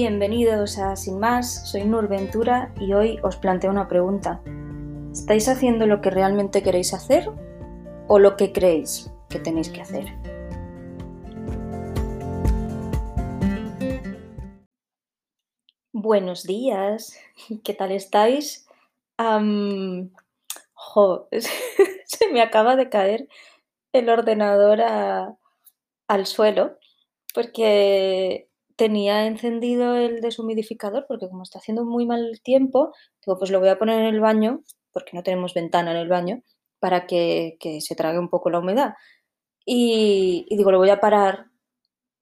Bienvenidos a Sin Más, soy Nur Ventura y hoy os planteo una pregunta. ¿Estáis haciendo lo que realmente queréis hacer o lo que creéis que tenéis que hacer? Buenos días, ¿qué tal estáis? se me acaba de caer el ordenador al suelo porque tenía encendido el deshumidificador porque como está haciendo muy mal tiempo, digo, pues lo voy a poner en el baño, porque no tenemos ventana en el baño, para que, se trague un poco la humedad. Y, digo, lo voy a parar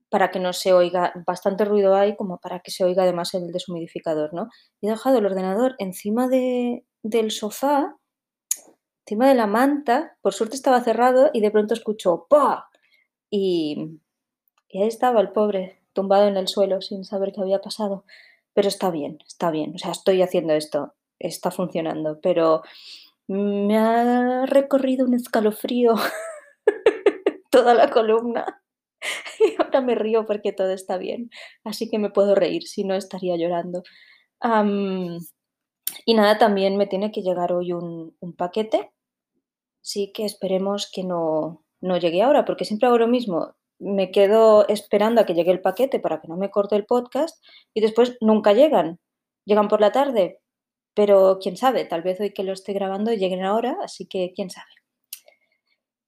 para que no se oiga, bastante ruido hay como para que se oiga además el deshumidificador, ¿no? Y he dejado el ordenador encima de, del sofá, encima de la manta, por suerte estaba cerrado y de pronto escucho ¡pa! Y, y ahí estaba el pobre, tumbado en el suelo sin saber qué había pasado. Pero está bien, está bien. O sea, estoy haciendo esto, está funcionando, pero me ha recorrido un escalofrío toda la columna. Y ahora me río porque todo está bien. Así que me puedo reír, si no estaría llorando. y nada, también me tiene que llegar hoy un, paquete. Sí que esperemos que no, no llegue ahora, porque siempre hago lo mismo me quedo esperando a que llegue el paquete para que no me corte el podcast y después nunca llegan. Llegan por la tarde, pero quién sabe, tal vez hoy que lo esté grabando lleguen ahora, así que quién sabe.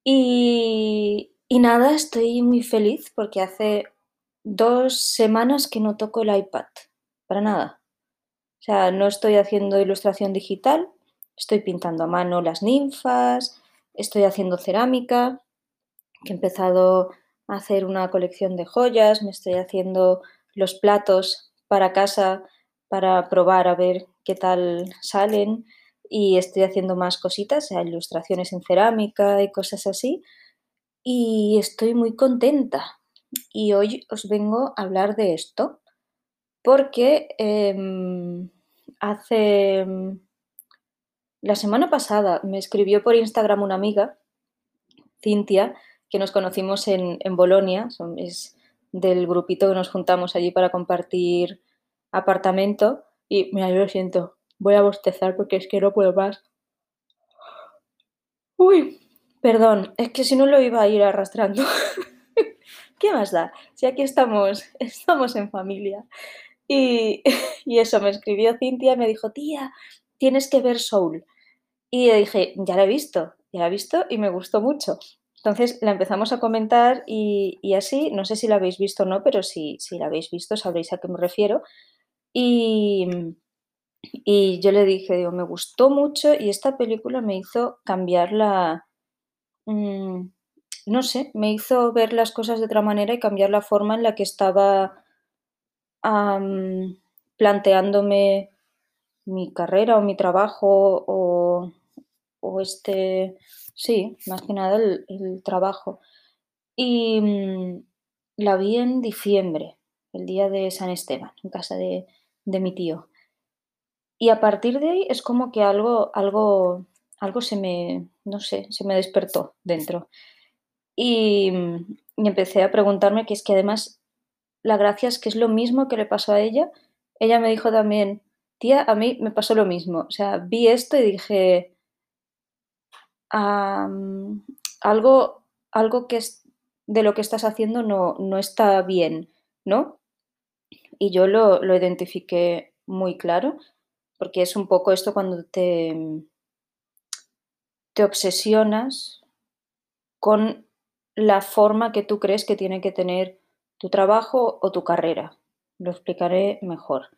Y, y nada, estoy muy feliz porque hace dos semanas que no toco el iPad, para nada. O sea, no estoy haciendo ilustración digital, estoy pintando a mano las ninfas, estoy haciendo cerámica, que he empezado hacer una colección de joyas, me estoy haciendo los platos para casa para probar a ver qué tal salen y estoy haciendo más cositas, ilustraciones en cerámica y cosas así. Y estoy muy contenta. Y hoy os vengo a hablar de esto porque em, hace la semana pasada me escribió por Instagram una amiga, Cintia, que nos conocimos en, en Bolonia, es del grupito que nos juntamos allí para compartir apartamento. Y mira, yo lo siento, voy a bostezar porque es que no puedo más. Uy, perdón, es que si no lo iba a ir arrastrando. ¿Qué más da? Si aquí estamos, estamos en familia. Y, y, eso, me escribió Cintia y me dijo, tía, tienes que ver Soul. Y dije, ya la he visto, ya la he visto y me gustó mucho. Entonces la empezamos a comentar y, así, no sé si la habéis visto o no, pero si, si la habéis visto sabréis a qué me refiero. Y, y yo le dije, digo, me gustó mucho y esta película me hizo cambiar la... Mm, no sé, me hizo ver las cosas de otra manera y cambiar la forma en la que estaba planteándome mi carrera o mi trabajo o, o este Sí, más que nada el, trabajo. Y mm, la vi en diciembre, el día de San Esteban, en casa de, mi tío. Y a partir de ahí es como que algo, algo, algo se me, no sé, se me despertó dentro. Y, mm, y empecé a preguntarme que es que además la gracia es que es lo mismo que le pasó a ella. Ella me dijo también, tía, a mí me pasó lo mismo. O sea, vi esto y dije, algo, algo que es de lo que estás haciendo no, no está bien, ¿no? Y yo lo, lo, identifiqué muy claro, porque es un poco esto cuando te, te obsesionas con la forma que tú crees que tiene que tener tu trabajo o tu carrera. Lo explicaré mejor.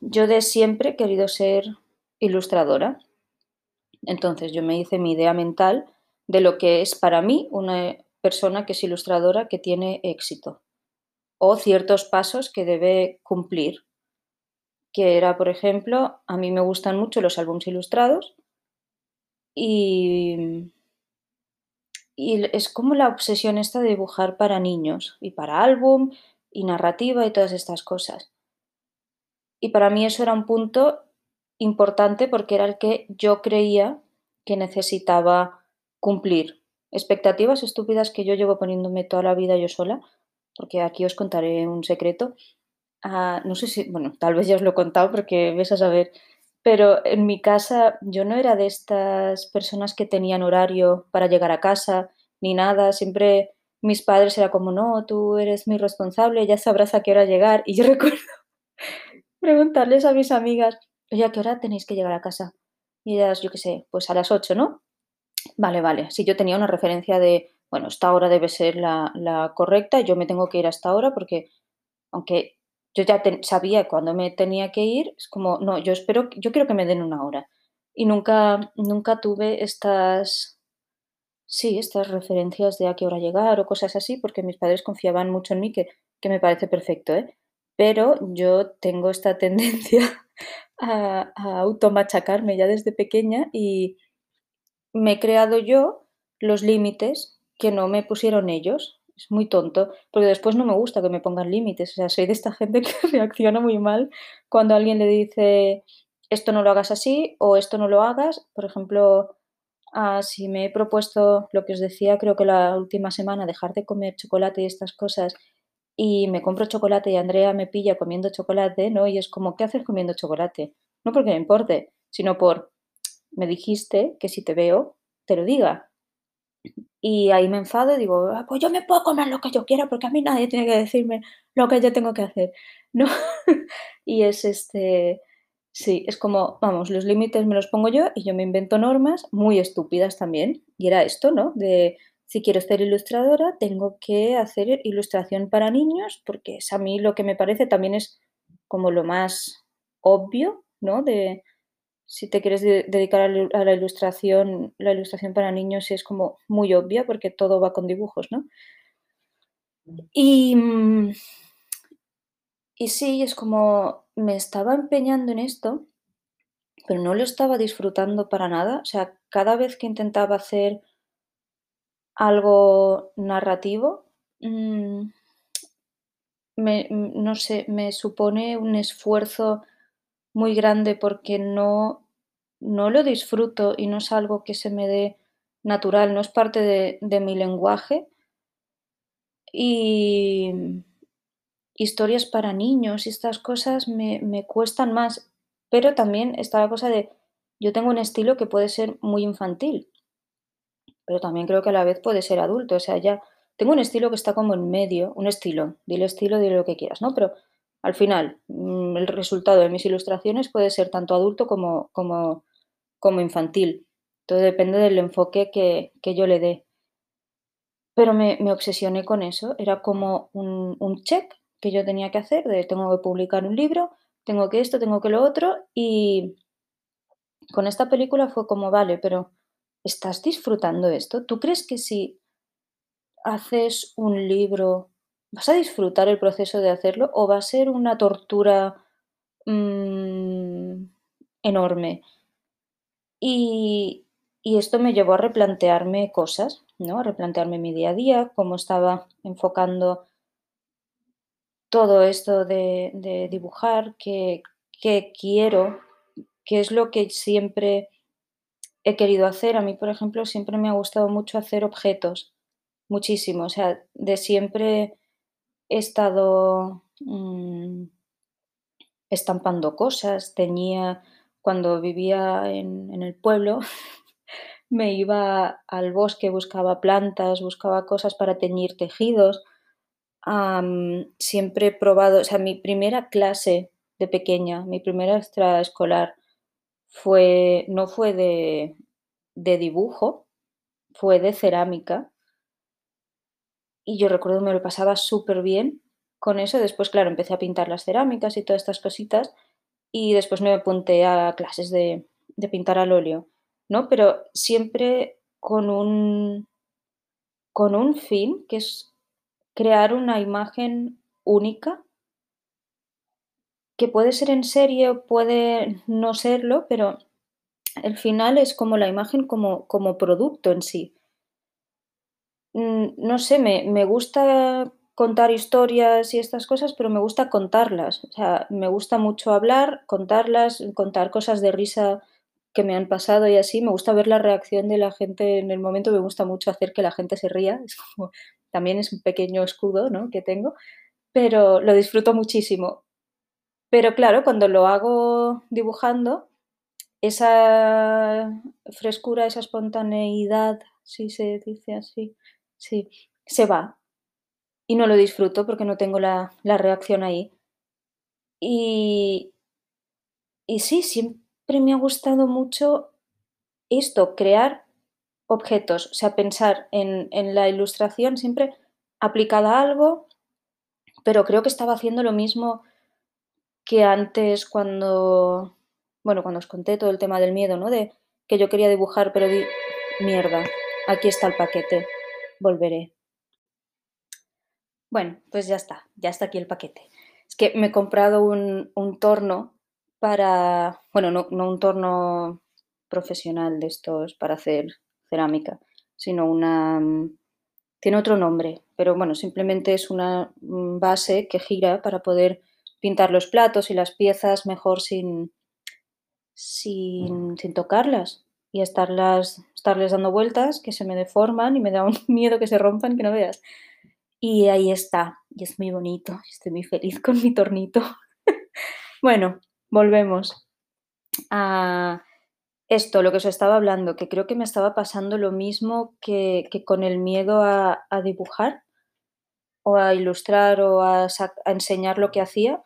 yo de siempre he querido ser ilustradora entonces yo me hice mi idea mental de lo que es para mí una persona que es ilustradora que tiene éxito o ciertos pasos que debe cumplir. Que era, por ejemplo, a mí me gustan mucho los álbumes ilustrados y, y es como la obsesión esta de dibujar para niños y para álbum y narrativa y todas estas cosas. Y para mí eso era un punto importante porque era el que yo creía que necesitaba cumplir. Expectativas estúpidas que yo llevo poniéndome toda la vida yo sola, porque aquí os contaré un secreto. Ah, no sé si, bueno, tal vez ya os lo he contado porque ves a saber, pero en mi casa yo no era de estas personas que tenían horario para llegar a casa ni nada, siempre mis padres era como, no, tú eres mi responsable, ya sabrás a qué hora llegar. Y yo recuerdo preguntarles a mis amigas, oye, ¿a qué hora tenéis que llegar a casa? Y ellas, yo qué sé, pues a las 8, ¿no? Vale, vale. Si yo tenía una referencia de, bueno, esta hora debe ser la, correcta, yo me tengo que ir a esta hora porque, aunque yo ya sabía cuándo me tenía que ir, es como, no, yo espero, yo quiero que me den una hora. Y nunca, nunca tuve estas, sí, estas referencias de a qué hora llegar o cosas así, porque mis padres confiaban mucho en mí, que, que me parece perfecto, ¿eh? Pero yo tengo esta tendencia a, a automachacarme ya desde pequeña y me he creado yo los límites que no me pusieron ellos. Es muy tonto, porque después no me gusta que me pongan límites. O sea, soy de esta gente que reacciona muy mal cuando alguien le dice esto no lo hagas así o esto no lo hagas. Por ejemplo, ah, si me he propuesto lo que os decía, creo que la última semana, dejar de comer chocolate y estas cosas, y me compro chocolate y Andrea me pilla comiendo chocolate, ¿no? Y es como, ¿qué haces comiendo chocolate? No porque me importe, sino por, me dijiste que si te veo, te lo diga. Y ahí me enfado y digo: "Ah, pues yo me puedo comer lo que yo quiera, porque a mí nadie tiene que decirme lo que yo tengo que hacer", ¿no? Y es, este sí, es como, vamos, los límites me los pongo yo y yo me invento normas muy estúpidas también. Y era esto, ¿no? De si quiero ser ilustradora, tengo que hacer ilustración para niños, porque es a mí lo que me parece también es como lo más obvio, ¿no? De si te quieres de dedicar a la ilustración, la ilustración para niños es como muy obvia, porque todo va con dibujos, ¿no? Y, y sí, es como me estaba empeñando en esto, pero no lo estaba disfrutando para nada. O sea, cada vez que intentaba hacer algo narrativo, mm, me no sé, me supone un esfuerzo muy grande porque no no lo disfruto y no es algo que se me dé natural, no es parte de de mi lenguaje. Y historias para niños y estas cosas me me cuestan más, pero también está la cosa de yo tengo un estilo que puede ser muy infantil, pero también creo que a la vez puede ser adulto, o sea, ya tengo un estilo que está como en medio, un estilo, dile estilo, dile lo que quieras, ¿no? Pero al final, mm, el resultado de mis ilustraciones puede ser tanto adulto como como como infantil. Todo depende del enfoque que que yo le dé. Pero me me obsesioné con eso, era como un un check que yo tenía que hacer tengo que publicar un libro, tengo que esto, tengo que lo otro, y con esta película fue como, vale, pero ¿estás disfrutando esto? ¿Tú crees que si haces un libro vas a disfrutar el proceso de hacerlo o va a ser una tortura, mm, enorme? Y esto me llevó a replantearme cosas, ¿no? A replantearme mi día a día, cómo estaba enfocando todo esto de dibujar, qué quiero, qué es lo que siempre he querido hacer. A mí, por ejemplo, siempre me ha gustado mucho hacer objetos, muchísimo. O sea, de siempre he estado, mm, estampando cosas, teñía cuando vivía en el pueblo, me iba al bosque, buscaba plantas, buscaba cosas para teñir tejidos. Siempre he probado, o sea, mi primera clase de pequeña, mi primera extraescolar fue, no fue de, de dibujo, fue de cerámica. Y yo recuerdo me lo pasaba súper bien con eso. Después, claro, empecé a pintar las cerámicas y todas estas cositas. Y después me apunté a clases de, de pintar al óleo, ¿no? Pero siempre con un, con un fin, que es crear una imagen única que puede ser en serie puede no serlo, pero el final es como la imagen como, como producto en sí. Mm, no sé, me, me gusta contar historias y estas cosas, pero me gusta contarlas. O sea, me gusta mucho hablar, contarlas, contar cosas de risa que me han pasado y así. Me gusta ver la reacción de la gente en el momento, me gusta mucho hacer que la gente se ría. Es como también es un pequeño escudo ¿no? que tengo, pero lo disfruto muchísimo. Pero claro, cuando lo hago dibujando, esa frescura, esa espontaneidad, si se dice así, sí, se va. Y no lo disfruto porque no tengo la, la reacción ahí. Y, y sí, siempre me ha gustado mucho esto, crear objetos, o sea, pensar en, en la ilustración siempre aplicada a algo, pero creo que estaba haciendo lo mismo que antes cuando, bueno, cuando os conté todo el tema del miedo, ¿no? De que yo quería dibujar, pero di, mierda, aquí está el paquete, volveré. Bueno, pues ya está, ya está aquí el paquete. Es que me he comprado un, un torno para, bueno, no, no un torno profesional de estos para hacer cerámica, sino una... Tiene otro nombre, pero bueno, simplemente es una mm, base que gira para poder pintar los platos y las piezas mejor sin, sin, sin tocarlas y estarlas, estarles dando vueltas que se me deforman y me da un miedo que se rompan que no veas. Y ahí está, y es muy bonito, estoy muy feliz con mi tornito. bueno, volvemos a esto, lo que os estaba hablando, que creo que me estaba pasando lo mismo que, con el miedo a, dibujar o a ilustrar o a, enseñar lo que hacía.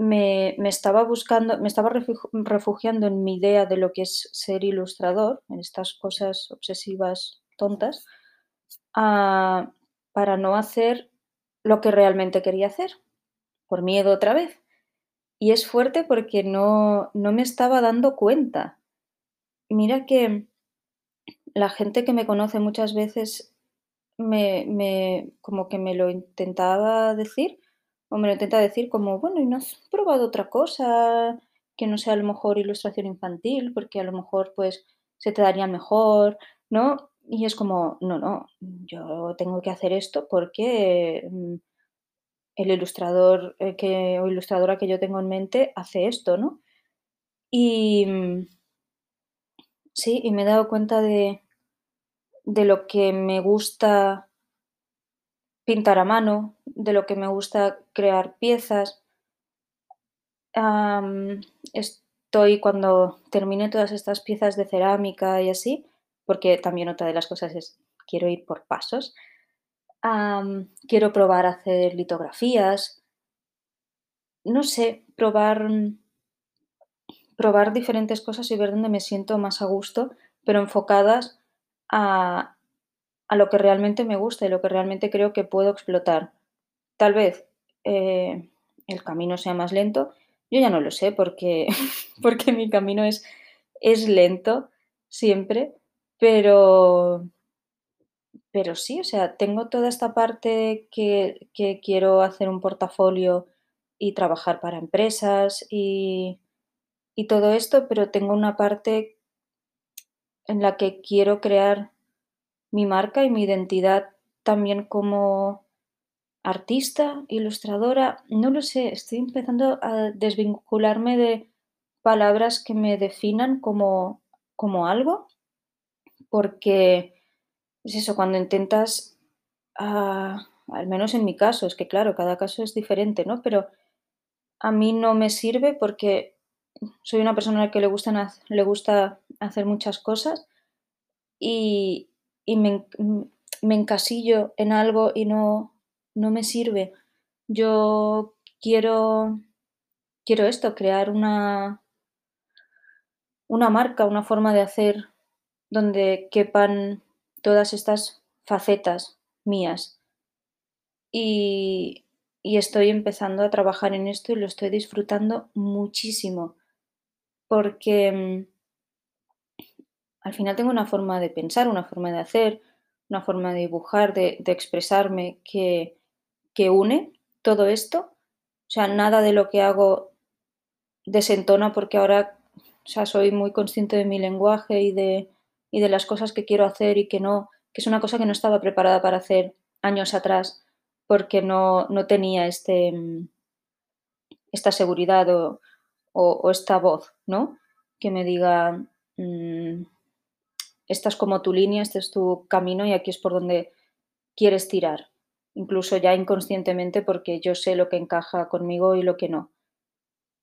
Me, estaba buscando, me estaba refugiando en mi idea de lo que es ser ilustrador, en estas cosas obsesivas tontas, para no hacer lo que realmente quería hacer, por miedo otra vez. Y es fuerte porque no, no me estaba dando cuenta mira que la gente que me conoce muchas veces me, me, como que me lo intentaba decir, o me lo intenta decir como, bueno, ¿y no has probado otra cosa que no sea a lo mejor ilustración infantil? Porque a lo mejor pues se te daría mejor, ¿no? Y es como, no, no, yo tengo que hacer esto porque mm, el ilustrador eh, que, o ilustradora que yo tengo en mente hace esto, ¿no? Y, mm, Sí, y me he dado cuenta de, de lo que me gusta pintar a mano, de lo que me gusta crear piezas. estoy cuando termine todas estas piezas de cerámica y así, porque también otra de las cosas es quiero ir por pasos. quiero probar hacer litografías. No sé, probar probar diferentes cosas y ver dónde me siento más a gusto, pero enfocadas a, lo que realmente me gusta y lo que realmente creo que puedo explotar. Tal vez eh, el camino sea más lento, yo ya no lo sé porque, porque mi camino es, es lento siempre, pero, pero sí, o sea, tengo toda esta parte que, que quiero hacer un portafolio y trabajar para empresas y, y todo esto, pero tengo una parte en la que quiero crear mi marca y mi identidad también como artista, ilustradora, no lo sé, estoy empezando a desvincularme de palabras que me definan como, como algo, porque es eso, cuando intentas, ah, al menos en mi caso, es que claro, cada caso es diferente, ¿no? Pero a mí no me sirve porque soy una persona a que le, gustan, le gusta hacer muchas cosas y, me, encasillo en algo y no, no me sirve. Yo quiero, quiero esto, crear una, una marca, una forma de hacer donde quepan todas estas facetas mías. Y, y estoy empezando a trabajar en esto y lo estoy disfrutando muchísimo porque mm, al final tengo una forma de pensar, una forma de hacer, una forma de dibujar, de, expresarme que, une todo esto. O sea, nada de lo que hago desentona porque ahora o soy muy consciente de mi lenguaje y de, y de las cosas que quiero hacer y que no, que es una cosa que no estaba preparada para hacer años atrás porque no, no tenía este, esta seguridad o, o, esta voz, ¿no? Que me diga, mm, esta es como tu línea, este es tu camino y aquí es por donde quieres tirar, incluso ya inconscientemente porque yo sé lo que encaja conmigo y lo que no.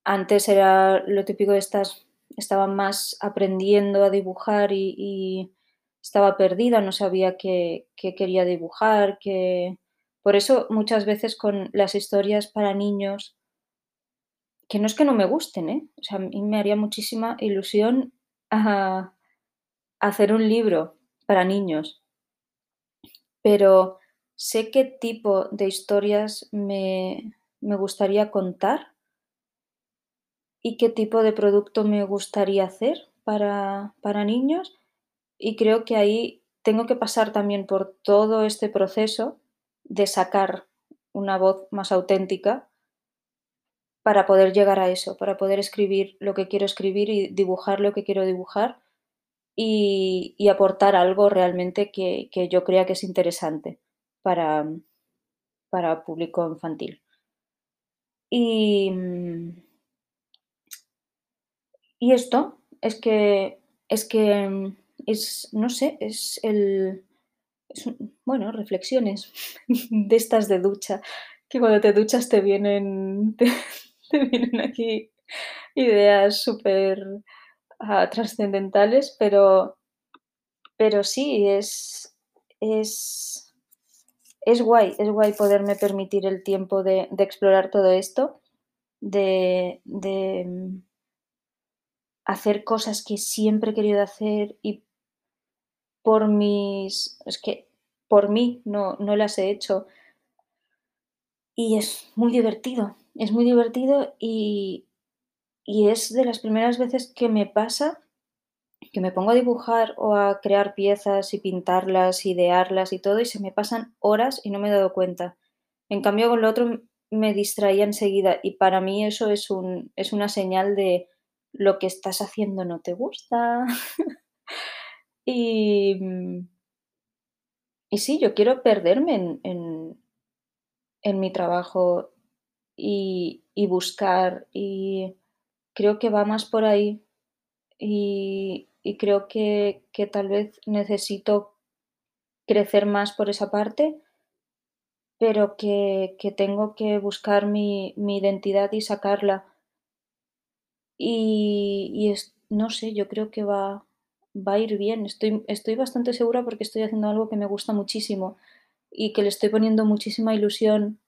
Antes era lo típico de estas, estaba más aprendiendo a dibujar y, estaba perdida, no sabía qué, quería dibujar, que... Por eso muchas veces con las historias para niños, que no es que no me gusten, ¿eh? O sea, a mí me haría muchísima ilusión hacer un libro para niños, pero sé qué tipo de historias me, gustaría contar y qué tipo de producto me gustaría hacer para, para niños. Y creo que ahí tengo que pasar también por todo este proceso de sacar una voz más auténtica para poder llegar a eso, para poder escribir lo que quiero escribir y dibujar lo que quiero dibujar y, aportar algo realmente que, yo crea que es interesante para, para público infantil. Y, y esto es que es que es, no sé, es el, bueno, reflexiones de estas de ducha, que cuando te duchas te vienen, te, vienen aquí ideas súper trascendentales, pero, pero sí, es, es, es guay, es guay poderme permitir el tiempo de, explorar todo esto, de, de, mm, hacer cosas que siempre he querido hacer y por mis, es que por mí no, no las he hecho. Y es muy divertido, es muy divertido y, y es de las primeras veces que me pasa que me pongo a dibujar o a crear piezas y pintarlas, idearlas y todo, y se me pasan horas y no me he dado cuenta. En cambio, con lo otro me distraía enseguida y para mí eso es, un, es una señal de lo que estás haciendo no te gusta. y, y sí, yo quiero perderme en, en, mi trabajo y, y buscar y creo que va más por ahí y, creo que, tal vez necesito crecer más por esa parte, pero que, tengo que buscar mi, identidad y sacarla. Y, no sé, yo creo que va, va a ir bien. Estoy, estoy bastante segura porque estoy haciendo algo que me gusta muchísimo y que le estoy poniendo muchísima ilusión.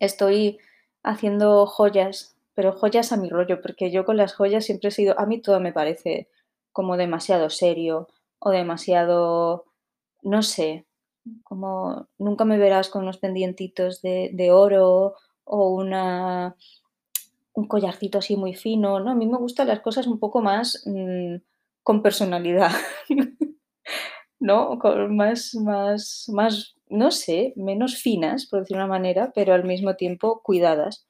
Estoy haciendo joyas pero joyas a mi rollo, porque yo con las joyas siempre he sido, a mí todo me parece como demasiado serio o demasiado, no sé, como nunca me verás con unos pendientitos de, oro o una, un collarcito así muy fino, ¿no? A mí me gustan las cosas un poco más mm, con personalidad, ¿no? Con más, más, más, no sé, menos finas, por decir una manera, pero al mismo tiempo cuidadas.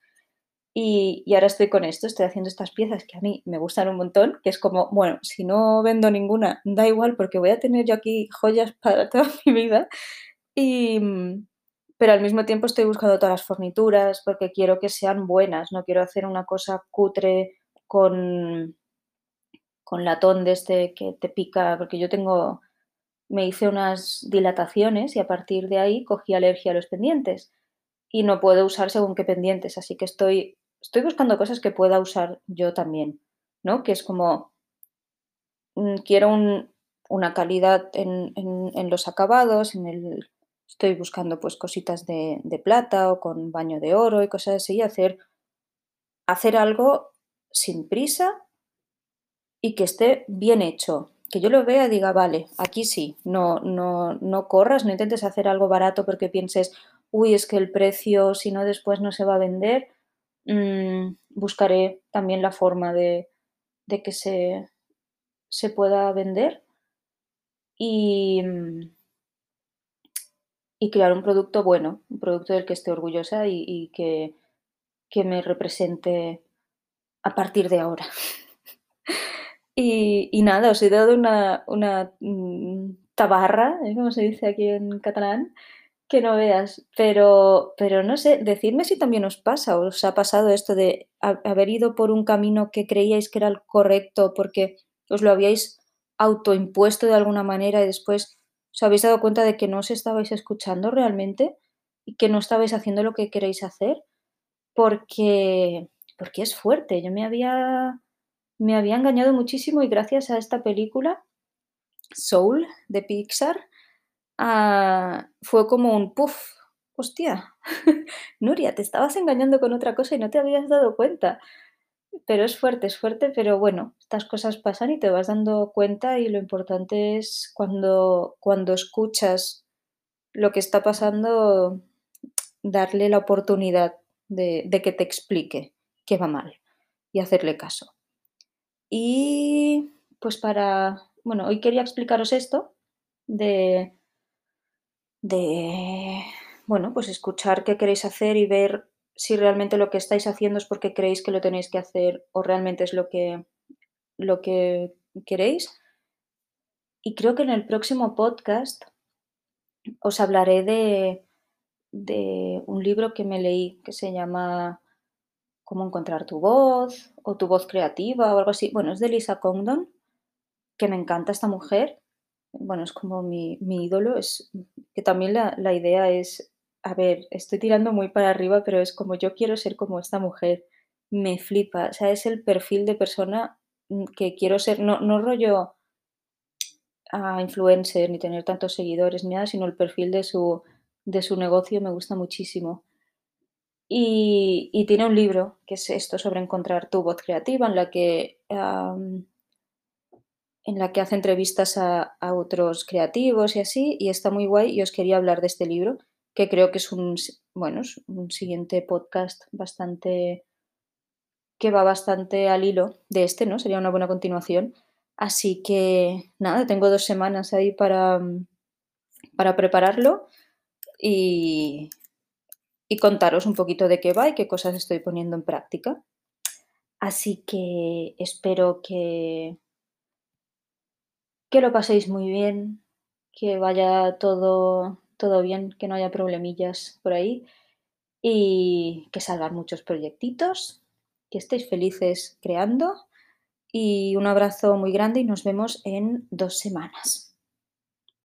Y, ahora estoy con esto, estoy haciendo estas piezas que a mí me gustan un montón, que es como, bueno, si no vendo ninguna, da igual porque voy a tener yo aquí joyas para toda mi vida. Y, pero al mismo tiempo estoy buscando todas las fornituras porque quiero que sean buenas, no quiero hacer una cosa cutre con, con latón de este que te pica, porque yo tengo, me hice unas dilataciones y a partir de ahí cogí alergia a los pendientes y no puedo usar según qué pendientes, así que estoy estoy buscando cosas que pueda usar yo también, ¿no? Que es como, mm, quiero una calidad en, los acabados, en el, estoy buscando pues cositas de, plata o con baño de oro y cosas así, hacer, hacer algo sin prisa y que esté bien hecho, que yo lo vea y diga, vale, aquí sí, no, no, no corras, no intentes hacer algo barato porque pienses, uy, es que el precio, si no después no se va a vender, Mm, buscaré también la forma de, que se, se, pueda vender y, mm, y, crear un producto bueno, un producto del que esté orgullosa y, que, que, me represente a partir de ahora. y, nada, os he dado una, una mm, tabarra, ¿eh? como se dice aquí en catalán, que no veas, pero, pero no sé, decidme si también os pasa, os ha pasado esto de haber ido por un camino que creíais que era el correcto porque os lo habíais autoimpuesto de alguna manera y después os habéis dado cuenta de que no os estabais escuchando realmente y que no estabais haciendo lo que queréis hacer, porque, porque es fuerte. Yo me había, me había engañado muchísimo y gracias a esta película, Soul, de Pixar, ah, fue como un puff, hostia, Nuria, te estabas engañando con otra cosa y no te habías dado cuenta. Pero es fuerte, es fuerte, pero bueno, estas cosas pasan y te vas dando cuenta y lo importante es cuando, cuando escuchas lo que está pasando, darle la oportunidad de, de que te explique qué va mal y hacerle caso. Y pues para, bueno, hoy quería explicaros esto de, de, bueno, pues escuchar qué queréis hacer y ver si realmente lo que estáis haciendo es porque creéis que lo tenéis que hacer o realmente es lo que, lo que queréis. Y creo que en el próximo podcast os hablaré de, de un libro que me leí que se llama Cómo encontrar tu voz o tu voz creativa o algo así. Bueno, es de Lisa Condon, que me encanta esta mujer. Bueno, es como mi, mi ídolo. Es que también la, la idea es a ver, estoy tirando muy para arriba, pero es como yo quiero ser como esta mujer. Me flipa. O sea, es el perfil de persona mm, que quiero ser. No, no rollo a influencer ni tener tantos seguidores ni nada, sino el perfil de su, de su negocio me gusta muchísimo. Y, y tiene un libro que es esto sobre encontrar tu voz creativa, en la que, en la que hace entrevistas a, a otros creativos y así, y está muy guay. Y os quería hablar de este libro que creo que es un, bueno, un siguiente podcast bastante que va bastante al hilo de este, ¿no? Sería una buena continuación. Así que nada, tengo dos semanas ahí para, para prepararlo y, y contaros un poquito de qué va y qué cosas estoy poniendo en práctica. Así que espero que, que lo paséis muy bien, que vaya todo todo bien, que no haya problemillas por ahí y que salgan muchos proyectitos, que estéis felices creando y un abrazo muy grande y nos vemos en dos semanas.